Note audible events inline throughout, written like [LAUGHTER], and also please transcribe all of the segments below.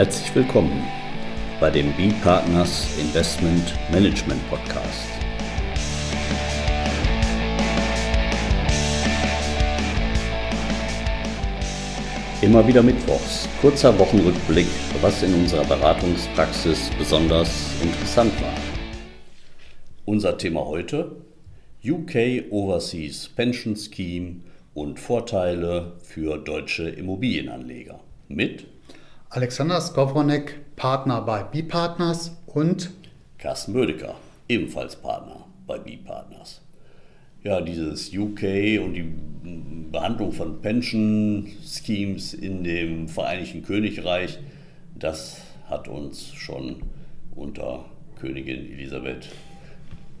Herzlich willkommen bei dem B-Partners Investment Management Podcast. Immer wieder Mittwochs, kurzer Wochenrückblick, was in unserer Beratungspraxis besonders interessant war. Unser Thema heute UK Overseas Pension Scheme und Vorteile für deutsche Immobilienanleger mit Alexander Skowronek, Partner bei B-Partners und Carsten Bödecker, ebenfalls Partner bei B-Partners. Ja, dieses UK und die Behandlung von Pension Schemes in dem Vereinigten Königreich, das hat uns schon unter Königin Elisabeth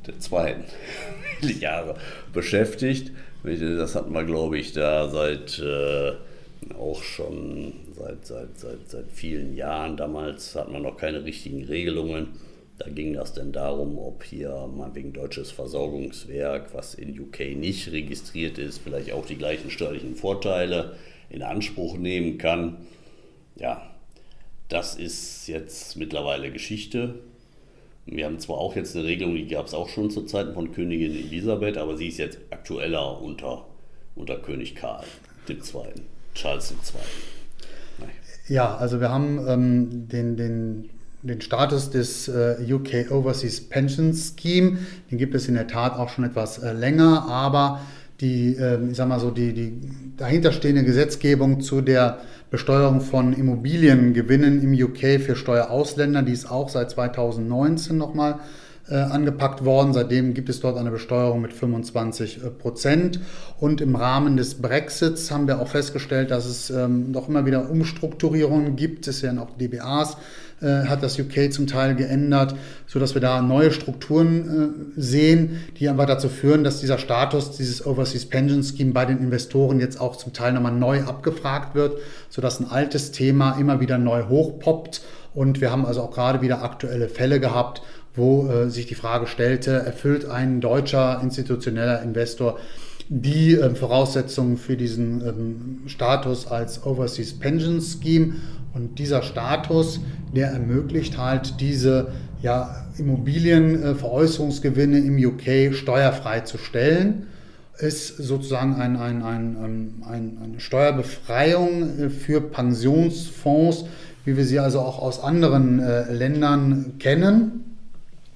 II. viele [LAUGHS] Jahre beschäftigt. Das hatten wir, glaube ich, da seit äh, auch schon seit, seit, seit, seit vielen Jahren. Damals hatten wir noch keine richtigen Regelungen. Da ging das denn darum, ob hier mal wegen deutsches Versorgungswerk, was in UK nicht registriert ist, vielleicht auch die gleichen steuerlichen Vorteile in Anspruch nehmen kann. Ja, das ist jetzt mittlerweile Geschichte. Wir haben zwar auch jetzt eine Regelung, die gab es auch schon zu Zeiten von Königin Elisabeth, aber sie ist jetzt aktueller unter, unter König Karl II., Charles II. Ja, also wir haben ähm, den, den, den Status des äh, UK Overseas Pension Scheme. Den gibt es in der Tat auch schon etwas äh, länger, aber die, äh, ich sag mal so, die, die dahinterstehende Gesetzgebung zu der Besteuerung von Immobiliengewinnen im UK für Steuerausländer, die ist auch seit 2019 nochmal angepackt worden. Seitdem gibt es dort eine Besteuerung mit 25 äh, Prozent. Und im Rahmen des Brexits haben wir auch festgestellt, dass es ähm, doch immer wieder Umstrukturierungen gibt. Es werden auch DBAs äh, hat das UK zum Teil geändert, sodass wir da neue Strukturen äh, sehen, die einfach dazu führen, dass dieser Status, dieses Overseas Pension Scheme bei den Investoren jetzt auch zum Teil nochmal neu abgefragt wird, sodass ein altes Thema immer wieder neu hochpoppt. Und wir haben also auch gerade wieder aktuelle Fälle gehabt, wo äh, sich die Frage stellte, erfüllt ein deutscher institutioneller Investor die äh, Voraussetzungen für diesen ähm, Status als Overseas Pension Scheme. Und dieser Status, der ermöglicht halt diese ja, Immobilienveräußerungsgewinne im UK steuerfrei zu stellen, ist sozusagen ein, ein, ein, ähm, ein, eine Steuerbefreiung äh, für Pensionsfonds, wie wir sie also auch aus anderen äh, Ländern kennen.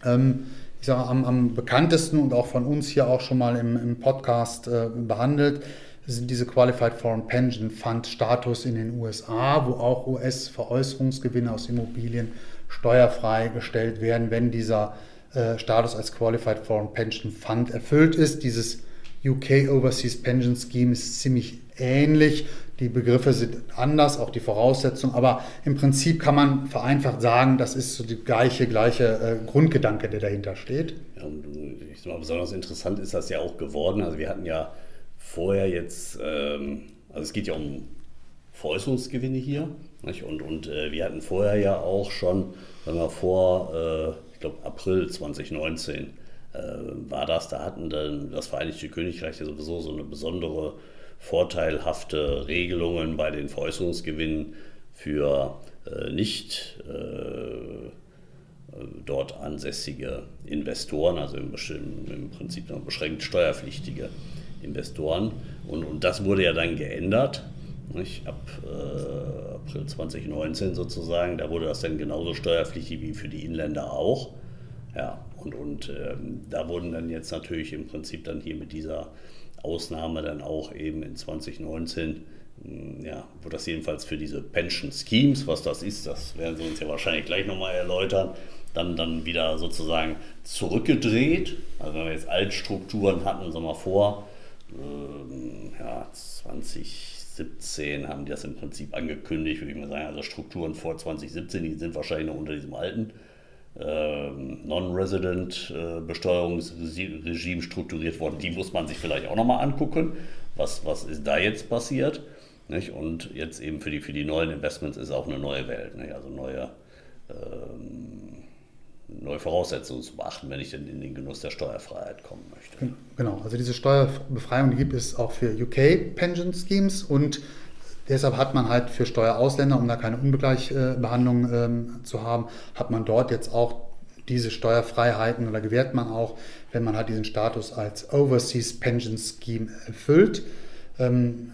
Ähm, ich sage, am, am, bekanntesten und auch von uns hier auch schon mal im, im Podcast äh, behandelt, sind diese Qualified Foreign Pension Fund Status in den USA, wo auch US-Veräußerungsgewinne aus Immobilien steuerfrei gestellt werden, wenn dieser äh, Status als Qualified Foreign Pension Fund erfüllt ist. Dieses UK Overseas Pension Scheme ist ziemlich ähnlich. Die Begriffe sind anders, auch die Voraussetzungen, aber im Prinzip kann man vereinfacht sagen, das ist so die gleiche, gleiche äh, Grundgedanke, der dahinter steht. Ja, und ich sag mal, besonders interessant ist das ja auch geworden. Also wir hatten ja vorher jetzt, ähm, also es geht ja um Veräußerungsgewinne hier. Nicht? Und, und äh, wir hatten vorher ja auch schon, wenn wir vor, äh, ich glaube April 2019 äh, war das, da hatten dann das Vereinigte Königreich ja sowieso so eine besondere vorteilhafte Regelungen bei den Veräußerungsgewinnen für äh, nicht äh, dort ansässige Investoren, also im, im Prinzip noch beschränkt steuerpflichtige Investoren. Und, und das wurde ja dann geändert. Nicht? Ab äh, April 2019 sozusagen, da wurde das dann genauso steuerpflichtig wie für die Inländer auch. Ja, und, und ähm, da wurden dann jetzt natürlich im Prinzip dann hier mit dieser Ausnahme dann auch eben in 2019, hm, ja, wo das jedenfalls für diese Pension Schemes, was das ist, das werden Sie uns ja wahrscheinlich gleich nochmal erläutern, dann, dann wieder sozusagen zurückgedreht. Also wenn wir jetzt Altstrukturen hatten, sagen wir vor äh, ja, 2017 haben die das im Prinzip angekündigt, würde ich mal sagen, also Strukturen vor 2017, die sind wahrscheinlich noch unter diesem alten ähm, Non-Resident-Besteuerungsregime strukturiert worden. Die muss man sich vielleicht auch nochmal angucken. Was, was ist da jetzt passiert? Nicht? Und jetzt eben für die, für die neuen Investments ist auch eine neue Welt, nicht? also neue, ähm, neue Voraussetzungen zu beachten, wenn ich denn in den Genuss der Steuerfreiheit kommen möchte. Genau, also diese Steuerbefreiung die gibt es auch für UK Pension Schemes und Deshalb hat man halt für Steuerausländer, um da keine Ungleichbehandlung ähm, zu haben, hat man dort jetzt auch diese Steuerfreiheiten oder gewährt man auch, wenn man halt diesen Status als Overseas Pension Scheme erfüllt. Ähm,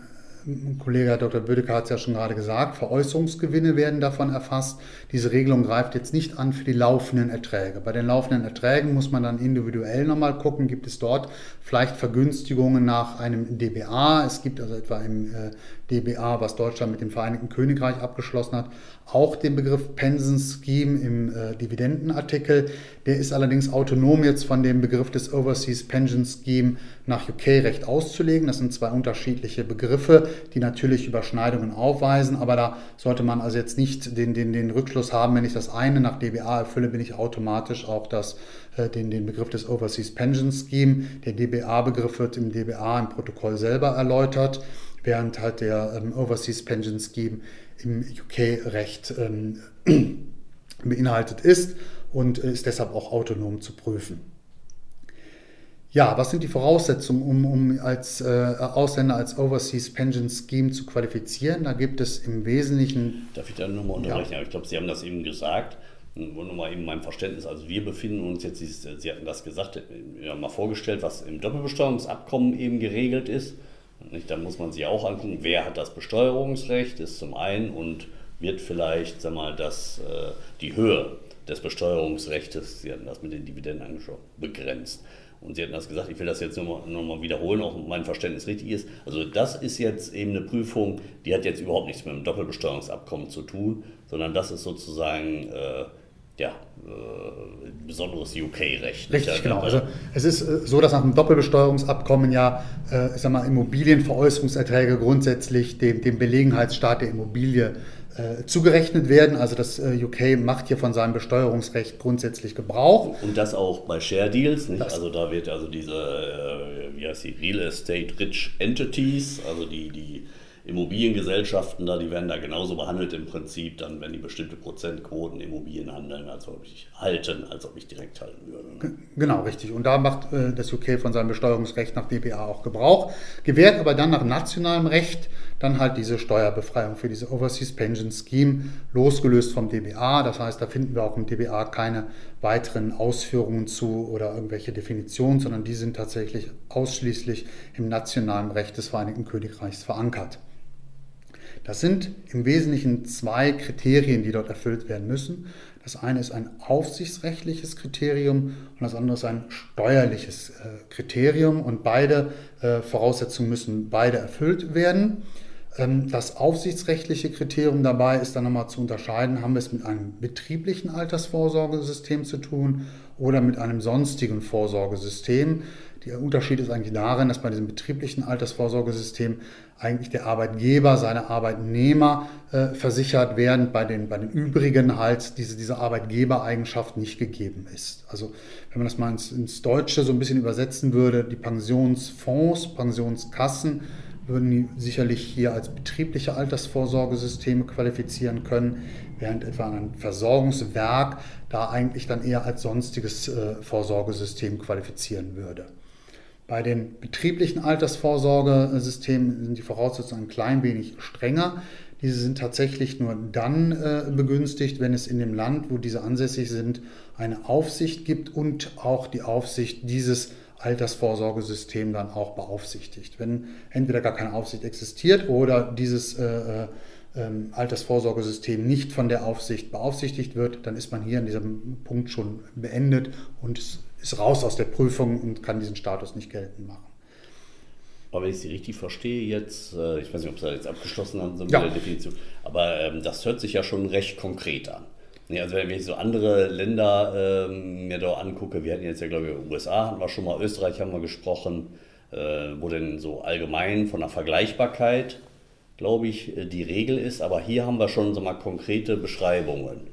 Kollege Dr. Bödecker hat es ja schon gerade gesagt, Veräußerungsgewinne werden davon erfasst. Diese Regelung greift jetzt nicht an für die laufenden Erträge. Bei den laufenden Erträgen muss man dann individuell nochmal gucken, gibt es dort vielleicht Vergünstigungen nach einem DBA. Es gibt also etwa im äh, DBA, was Deutschland mit dem Vereinigten Königreich abgeschlossen hat, auch den Begriff Pension Scheme im äh, Dividendenartikel. Der ist allerdings autonom jetzt von dem Begriff des Overseas Pension Scheme nach UK-Recht auszulegen. Das sind zwei unterschiedliche Begriffe, die natürlich Überschneidungen aufweisen, aber da sollte man also jetzt nicht den, den, den Rückschluss haben, wenn ich das eine nach DBA erfülle, bin ich automatisch auch das, äh, den, den Begriff des Overseas Pension Scheme. Der DBA-Begriff wird im DBA im Protokoll selber erläutert während halt der ähm, Overseas Pension Scheme im UK-Recht ähm, [CLEARS THROAT] beinhaltet ist und ist deshalb auch autonom zu prüfen. Ja, was sind die Voraussetzungen, um, um als äh, Ausländer als Overseas Pension Scheme zu qualifizieren? Da gibt es im Wesentlichen. Darf ich da nur mal unterbrechen? Ja. Ich glaube, Sie haben das eben gesagt. Nur mal eben mein Verständnis. Also wir befinden uns jetzt, Sie hatten das gesagt, ja, mal vorgestellt, was im Doppelbesteuerungsabkommen eben geregelt ist. Dann muss man sich auch angucken, wer hat das Besteuerungsrecht, ist zum einen und wird vielleicht, sag mal, das, äh, die Höhe des Besteuerungsrechts, Sie hatten das mit den Dividenden angeschaut, begrenzt. Und Sie hatten das gesagt, ich will das jetzt nochmal noch mal wiederholen, auch mein Verständnis richtig ist. Also das ist jetzt eben eine Prüfung, die hat jetzt überhaupt nichts mit dem Doppelbesteuerungsabkommen zu tun, sondern das ist sozusagen äh, ja, äh, besonderes UK-Recht. Richtig, genau. Also es ist äh, so, dass nach dem Doppelbesteuerungsabkommen ja äh, ich sag mal, Immobilienveräußerungserträge grundsätzlich dem, dem Belegenheitsstaat der Immobilie äh, zugerechnet werden. Also das äh, UK macht hier von seinem Besteuerungsrecht grundsätzlich Gebrauch. Und das auch bei Share Deals, nicht? also da wird also diese, äh, wie heißt die, Real Estate Rich Entities, also die, die Immobiliengesellschaften da, die werden da genauso behandelt im Prinzip, dann wenn die bestimmte Prozentquoten Immobilien handeln, als ob ich halten, als ob ich direkt halten würde. Genau, richtig. Und da macht äh, das UK von seinem Besteuerungsrecht nach DPA auch Gebrauch, gewährt aber dann nach nationalem Recht dann halt diese Steuerbefreiung für diese Overseas Pension Scheme, losgelöst vom DBA. Das heißt, da finden wir auch im DBA keine weiteren Ausführungen zu oder irgendwelche Definitionen, sondern die sind tatsächlich ausschließlich im nationalen Recht des Vereinigten Königreichs verankert. Das sind im Wesentlichen zwei Kriterien, die dort erfüllt werden müssen. Das eine ist ein aufsichtsrechtliches Kriterium und das andere ist ein steuerliches äh, Kriterium und beide äh, Voraussetzungen müssen beide erfüllt werden. Ähm, das aufsichtsrechtliche Kriterium dabei ist dann nochmal zu unterscheiden, haben wir es mit einem betrieblichen Altersvorsorgesystem zu tun oder mit einem sonstigen Vorsorgesystem. Der Unterschied ist eigentlich darin, dass bei diesem betrieblichen Altersvorsorgesystem eigentlich der Arbeitgeber, seine Arbeitnehmer äh, versichert werden, bei den, bei den übrigen halt diese, diese Arbeitgebereigenschaft nicht gegeben ist. Also wenn man das mal ins, ins Deutsche so ein bisschen übersetzen würde, die Pensionsfonds, Pensionskassen würden die sicherlich hier als betriebliche Altersvorsorgesysteme qualifizieren können, während etwa ein Versorgungswerk da eigentlich dann eher als sonstiges äh, Vorsorgesystem qualifizieren würde. Bei den betrieblichen Altersvorsorgesystemen sind die Voraussetzungen ein klein wenig strenger. Diese sind tatsächlich nur dann äh, begünstigt, wenn es in dem Land, wo diese ansässig sind, eine Aufsicht gibt und auch die Aufsicht dieses Altersvorsorgesystem dann auch beaufsichtigt. Wenn entweder gar keine Aufsicht existiert oder dieses äh, äh, ähm, Altersvorsorgesystem nicht von der Aufsicht beaufsichtigt wird, dann ist man hier an diesem Punkt schon beendet und ist raus aus der Prüfung und kann diesen Status nicht geltend machen. Aber wenn ich Sie richtig verstehe jetzt, äh, ich weiß nicht, ob Sie da jetzt abgeschlossen haben, so mit ja. der Definition, aber ähm, das hört sich ja schon recht konkret an. Nee, also wenn ich so andere Länder ähm, mir da angucke, wir hatten jetzt ja, glaube ich, USA hatten wir schon mal, Österreich haben wir gesprochen, äh, wo denn so allgemein von der Vergleichbarkeit, glaube ich, äh, die Regel ist, aber hier haben wir schon so mal konkrete Beschreibungen,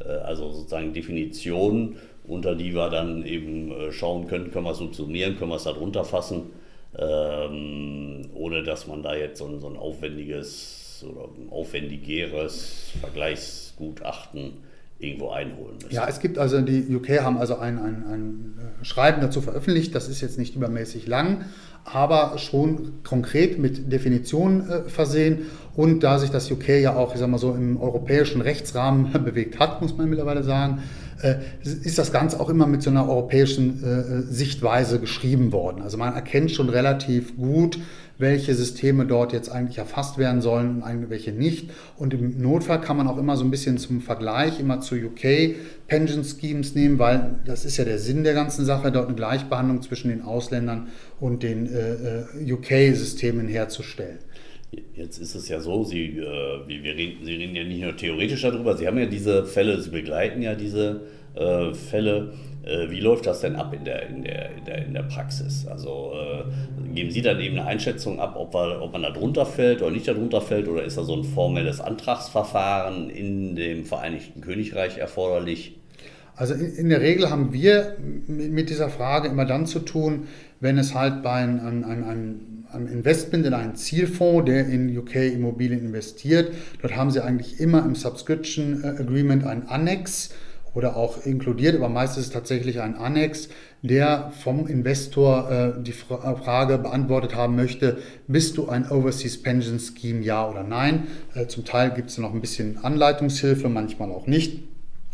äh, also sozusagen Definitionen unter die wir dann eben äh, schauen können, können wir es subsumieren, können wir es darunter fassen, ähm, ohne dass man da jetzt so ein, so ein aufwendiges oder aufwendigeres Vergleichsgutachten irgendwo einholen müssen. Ja, es gibt also, die UK haben also ein, ein, ein äh, Schreiben dazu veröffentlicht, das ist jetzt nicht übermäßig lang, aber schon konkret mit Definitionen äh, versehen. Und da sich das UK ja auch, ich sag mal so, im europäischen Rechtsrahmen [LAUGHS] bewegt hat, muss man mittlerweile sagen, äh, ist das Ganze auch immer mit so einer europäischen äh, Sichtweise geschrieben worden. Also man erkennt schon relativ gut, welche Systeme dort jetzt eigentlich erfasst werden sollen und welche nicht. Und im Notfall kann man auch immer so ein bisschen zum Vergleich immer zu UK Pension Schemes nehmen, weil das ist ja der Sinn der ganzen Sache, dort eine Gleichbehandlung zwischen den Ausländern und den äh, äh UK-Systemen herzustellen. Jetzt ist es ja so, Sie, äh, wir reden, Sie reden ja nicht nur theoretisch darüber, Sie haben ja diese Fälle, Sie begleiten ja diese äh, Fälle. Äh, wie läuft das denn ab in der, in der, in der, in der Praxis? Also äh, geben Sie dann eben eine Einschätzung ab, ob, wir, ob man da drunter fällt oder nicht darunter fällt oder ist da so ein formelles Antragsverfahren in dem Vereinigten Königreich erforderlich? Also in, der Regel haben wir mit dieser Frage immer dann zu tun, wenn es halt bei einem, einem, einem ein Investment in einen Zielfonds, der in UK Immobilien investiert. Dort haben Sie eigentlich immer im Subscription äh, Agreement einen Annex oder auch inkludiert, aber meistens ist es tatsächlich ein Annex, der vom Investor äh, die Frage beantwortet haben möchte, bist du ein Overseas Pension Scheme, ja oder nein? Äh, zum Teil gibt es noch ein bisschen Anleitungshilfe, manchmal auch nicht.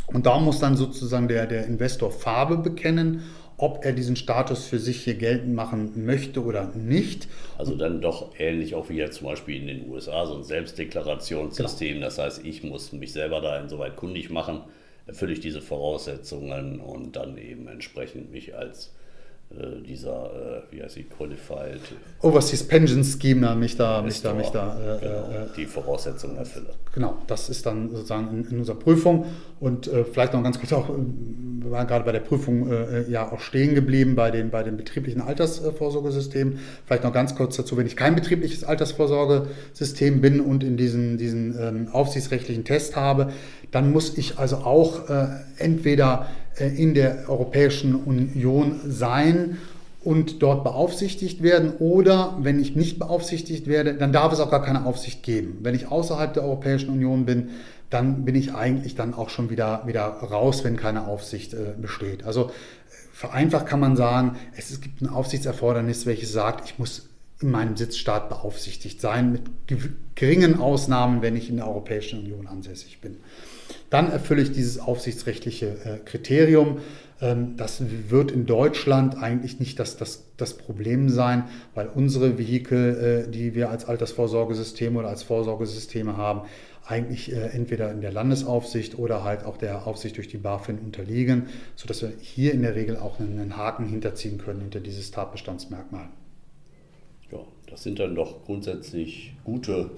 Und da muss dann sozusagen der, der Investor Farbe bekennen ob er diesen Status für sich hier geltend machen möchte oder nicht. Also dann doch ähnlich auch wie ja zum Beispiel in den USA, so ein Selbstdeklarationssystem. Genau. Das heißt, ich muss mich selber da insoweit kundig machen, erfülle ich diese Voraussetzungen und dann eben entsprechend mich als äh, dieser, äh, wie heißt sie, Qualified Overseas Pension Scheme, mich da, mich da, mich da, äh, genau, äh, die Voraussetzungen erfülle. Genau, das ist dann sozusagen in, in unserer Prüfung und äh, vielleicht noch ganz kurz auch, wir waren gerade bei der Prüfung äh, ja auch stehen geblieben bei den, bei den betrieblichen Altersvorsorgesystemen. Vielleicht noch ganz kurz dazu, wenn ich kein betriebliches Altersvorsorgesystem bin und in diesen, diesen ähm, aufsichtsrechtlichen Test habe, dann muss ich also auch entweder äh, in der Europäischen Union sein und dort beaufsichtigt werden. Oder wenn ich nicht beaufsichtigt werde, dann darf es auch gar keine Aufsicht geben. Wenn ich außerhalb der Europäischen Union bin, dann bin ich eigentlich dann auch schon wieder, wieder raus, wenn keine Aufsicht äh, besteht. Also vereinfacht kann man sagen, es, es gibt ein Aufsichtserfordernis, welches sagt, ich muss in meinem Sitzstaat beaufsichtigt sein, mit geringen Ausnahmen, wenn ich in der Europäischen Union ansässig bin dann erfülle ich dieses aufsichtsrechtliche äh, Kriterium. Ähm, das wird in Deutschland eigentlich nicht das, das, das Problem sein, weil unsere Vehikel, äh, die wir als Altersvorsorgesysteme oder als Vorsorgesysteme haben, eigentlich äh, entweder in der Landesaufsicht oder halt auch der Aufsicht durch die BaFin unterliegen, sodass wir hier in der Regel auch einen Haken hinterziehen können hinter dieses Tatbestandsmerkmal. Ja, das sind dann doch grundsätzlich gute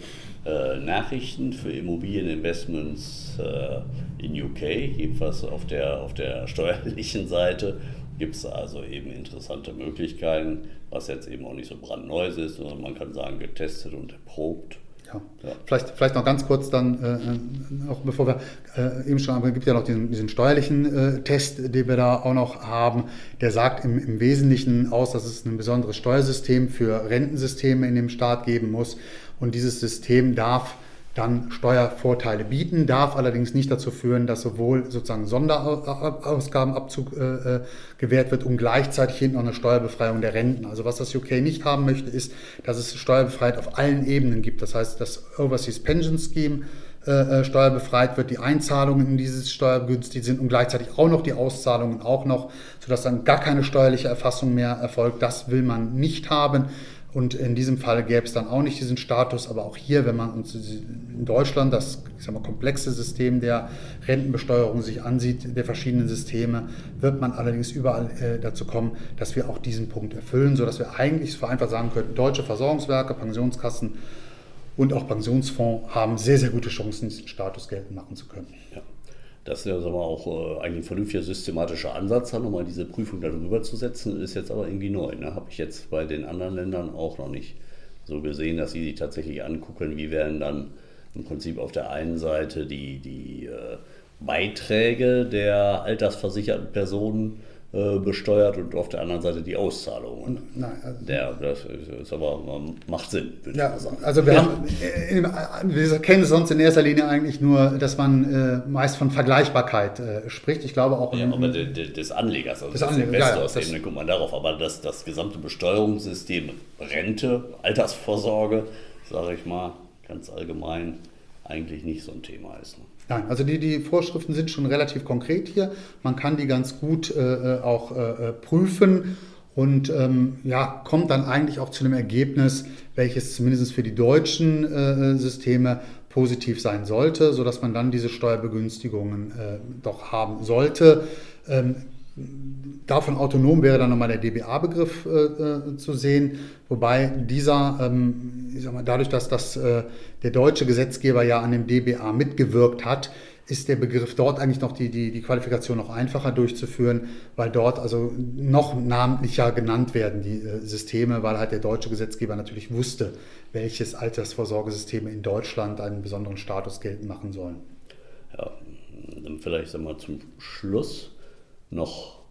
äh, Nachrichten für Immobilieninvestments äh, in UK, jedenfalls auf der, auf der [LAUGHS] steuerlichen Seite gibt es also eben interessante Möglichkeiten, was jetzt eben auch nicht so brandneu ist, sondern man kann sagen getestet und erprobt. Ja. ja. Vielleicht, vielleicht noch ganz kurz dann, äh, äh auch bevor wir äh, eben schon, es gibt ja noch diesen, diesen steuerlichen äh, Test, den wir da auch noch haben. Der sagt im, im Wesentlichen aus, dass es ein besonderes Steuersystem für Rentensysteme in dem Staat geben muss. Und dieses System darf dann Steuervorteile bieten, darf allerdings nicht dazu führen, dass sowohl sozusagen Sonderausgabenabzug äh, äh, gewährt wird und gleichzeitig hinten noch eine Steuerbefreiung der Renten. Also was das UK nicht haben möchte, ist, dass es Steuerbefreiheit auf allen Ebenen gibt. Das heißt, das Overseas Pension Scheme äh, äh, steuerbefreit wird, die Einzahlungen in dieses steuerbegünstigt sind und gleichzeitig auch noch die Auszahlungen auch noch, sodass dann gar keine steuerliche Erfassung mehr erfolgt. Das will man nicht haben. Und in diesem Fall gäbe es dann auch nicht diesen Status, aber auch hier, wenn man uns in Deutschland das ich sag mal, komplexe System der Rentenbesteuerung sich ansieht, der verschiedenen Systeme, wird man allerdings überall äh, dazu kommen, dass wir auch diesen Punkt erfüllen, sodass wir eigentlich vereinfacht sagen könnten, deutsche Versorgungswerke, Pensionskassen und auch Pensionsfonds haben sehr, sehr gute Chancen, diesen Status geltend machen zu können. Ja. Das ist ja sagen wir, auch äh, eigentlich ein vernünftiger systematischer Ansatz, dann nochmal diese Prüfung darüber zu setzen, ist jetzt aber irgendwie neu. Ne? Habe ich jetzt bei den anderen Ländern auch noch nicht so gesehen, dass sie sich tatsächlich angucken, wie werden dann im Prinzip auf der einen Seite die, die äh, Beiträge der altersversicherten Personen besteuert und auf der anderen Seite die Auszahlungen. Nein, also Der, das ist aber macht Sinn, würde Ja, ich mal sagen. also wir haben, äh, äh, wir kennen es sonst in erster Linie eigentlich nur, dass man äh, meist von Vergleichbarkeit äh, spricht. Ich glaube auch Ja, im- aber de, des Anlegers, also Des des, Anlegers, Investors, ja, ja, das- guckt man darauf. Aber das, das gesamte Besteuerungssystem, Rente, Altersvorsorge, sage ich mal, ganz allgemein, eigentlich nicht so ein Thema ist. Ne? Nein, also die, die Vorschriften sind schon relativ konkret hier. Man kann die ganz gut äh, äh, auch äh, äh, prüfen und ähm, ja, kommt dann eigentlich auch zu einem Ergebnis, welches zumindest für die deutschen äh, Systeme positiv sein sollte, sodass man dann diese Steuerbegünstigungen äh, doch haben sollte. Ähm, Davon autonom wäre dann nochmal der DBA-Begriff äh, äh, zu sehen, wobei dieser, ähm, ich sag mal, dadurch, dass das, äh, der deutsche Gesetzgeber ja an dem DBA mitgewirkt hat, ist der Begriff dort eigentlich noch die, die, die Qualifikation noch einfacher durchzuführen, weil dort also noch namentlicher genannt werden die äh, Systeme, weil halt der deutsche Gesetzgeber natürlich wusste, welches Altersvorsorgesysteme in Deutschland einen besonderen Status geltend machen sollen. Ja, dann vielleicht sag mal zum Schluss noch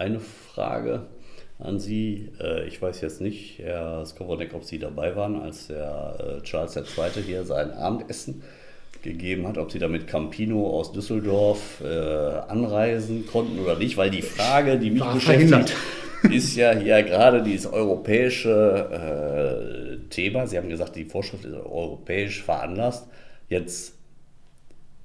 eine Frage an Sie. Äh, Ich weiß jetzt nicht, Herr Skowronek, ob Sie dabei waren, als der äh, Charles II. hier sein Abendessen gegeben hat, ob Sie da mit Campino aus Düsseldorf äh, anreisen konnten oder nicht, weil die Frage, die mich War beschäftigt, verhindert. [LAUGHS] ist ja hier gerade dieses europäische Thema. Sie haben gesagt, die Vorschrift ist europäisch veranlasst. Jetzt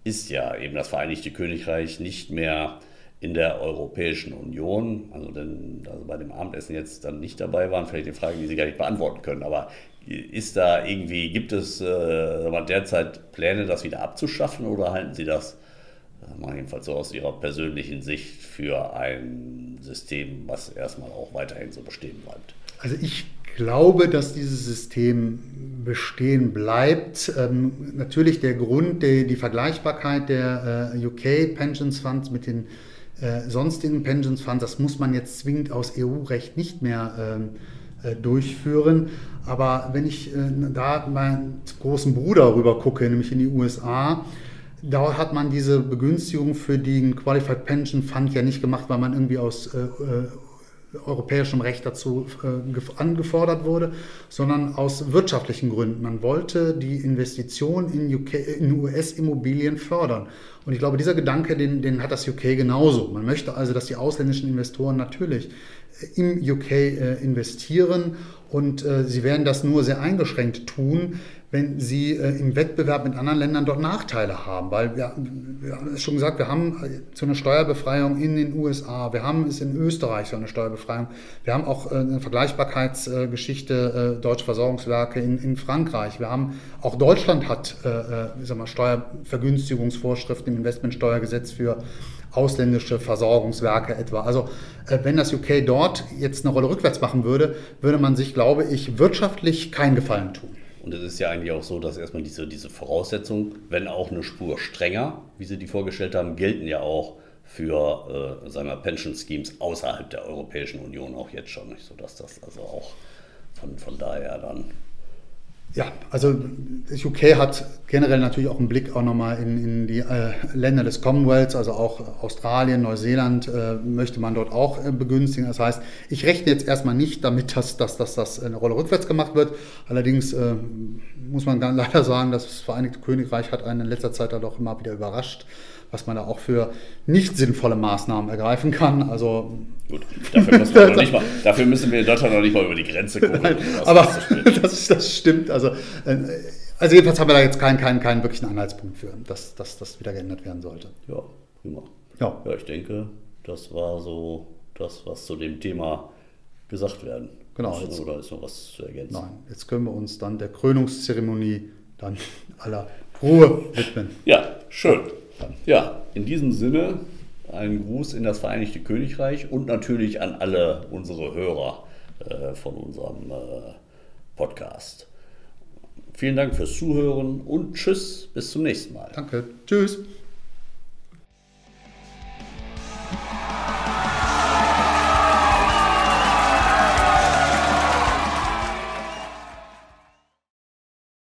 ist ja eben das Vereinigte Königreich nicht mehr in der Europäischen Union, also, denn, also bei dem Abendessen jetzt dann nicht dabei waren, vielleicht eine Frage, die Sie gar nicht beantworten können, aber ist da irgendwie, gibt es äh, derzeit Pläne, das wieder abzuschaffen oder halten Sie das, sag mal, jedenfalls so aus Ihrer persönlichen Sicht, für ein System, was erstmal auch weiterhin so bestehen bleibt? Also ich glaube, dass dieses System bestehen bleibt. Ähm, natürlich der Grund, der, die Vergleichbarkeit der äh, UK Pensions Funds mit den äh, sonstigen Pensions Funds, das muss man jetzt zwingend aus EU-Recht nicht mehr ähm, äh, durchführen. Aber wenn ich äh, da meinen großen Bruder rüber gucke, nämlich in die USA, da hat man diese Begünstigung für den Qualified Pension Fund ja nicht gemacht, weil man irgendwie aus europäischem Recht dazu äh, gef- angefordert wurde, sondern aus wirtschaftlichen Gründen. Man wollte die Investition in, in US-Immobilien fördern. Und ich glaube, dieser Gedanke, den, den hat das UK genauso. Man möchte also, dass die ausländischen Investoren natürlich äh, im UK äh, investieren und äh, sie werden das nur sehr eingeschränkt tun, wenn sie äh, im Wettbewerb mit anderen Ländern dort Nachteile haben. Weil wir, wir haben es schon gesagt, wir haben äh, so eine Steuerbefreiung in den USA, wir haben es in Österreich so eine Steuerbefreiung, wir haben auch äh, eine Vergleichbarkeitsgeschichte äh, deutsche Versorgungswerke in, in Frankreich, wir haben auch Deutschland hat äh, äh, ich sag mal, Steuervergünstigungsvorschriften im Investmentsteuergesetz für ausländische Versorgungswerke etwa. Also äh, wenn das UK dort jetzt eine Rolle rückwärts machen würde, würde man sich, glaube ich, wirtschaftlich keinen Gefallen tun. Und es ist ja eigentlich auch so, dass erstmal diese, diese Voraussetzungen, wenn auch eine Spur strenger, wie Sie die vorgestellt haben, gelten ja auch für äh, sagen Pension Schemes außerhalb der Europäischen Union auch jetzt schon, nicht? sodass das also auch von, von daher dann. Ja, also das UK hat generell natürlich auch einen Blick auch nochmal in, in die äh, Länder des Commonwealths, also auch Australien, Neuseeland äh, möchte man dort auch äh, begünstigen. Das heißt, ich rechne jetzt erstmal nicht damit, dass, dass, dass das eine Rolle rückwärts gemacht wird. Allerdings äh, muss man [LAUGHS] leider sagen, das Vereinigte Königreich hat einen in letzter Zeit da doch immer wieder überrascht, was man da auch für nicht sinnvolle Maßnahmen ergreifen kann. Also Gut, dafür müssen wir, [LAUGHS] noch nicht mal, dafür müssen wir in Deutschland noch nicht mal über die Grenze gucken. das aber [LAUGHS] das, das stimmt. Also, äh, also jedenfalls haben wir da jetzt keinen, keinen, keinen wirklichen Anhaltspunkt für, dass, dass das wieder geändert werden sollte. Ja, prima. Ja. Ja, ich denke, das war so das, was zu dem Thema gesagt werden Genau, jetzt- Oder ist noch was zu ergänzen? Nein, jetzt können wir uns dann der Krönungszeremonie dann aller Ruhe widmen. Ja, schön. Ja, in diesem Sinne ein Gruß in das Vereinigte Königreich und natürlich an alle unsere Hörer äh, von unserem äh, Podcast. Vielen Dank fürs Zuhören und tschüss, bis zum nächsten Mal. Danke. Tschüss.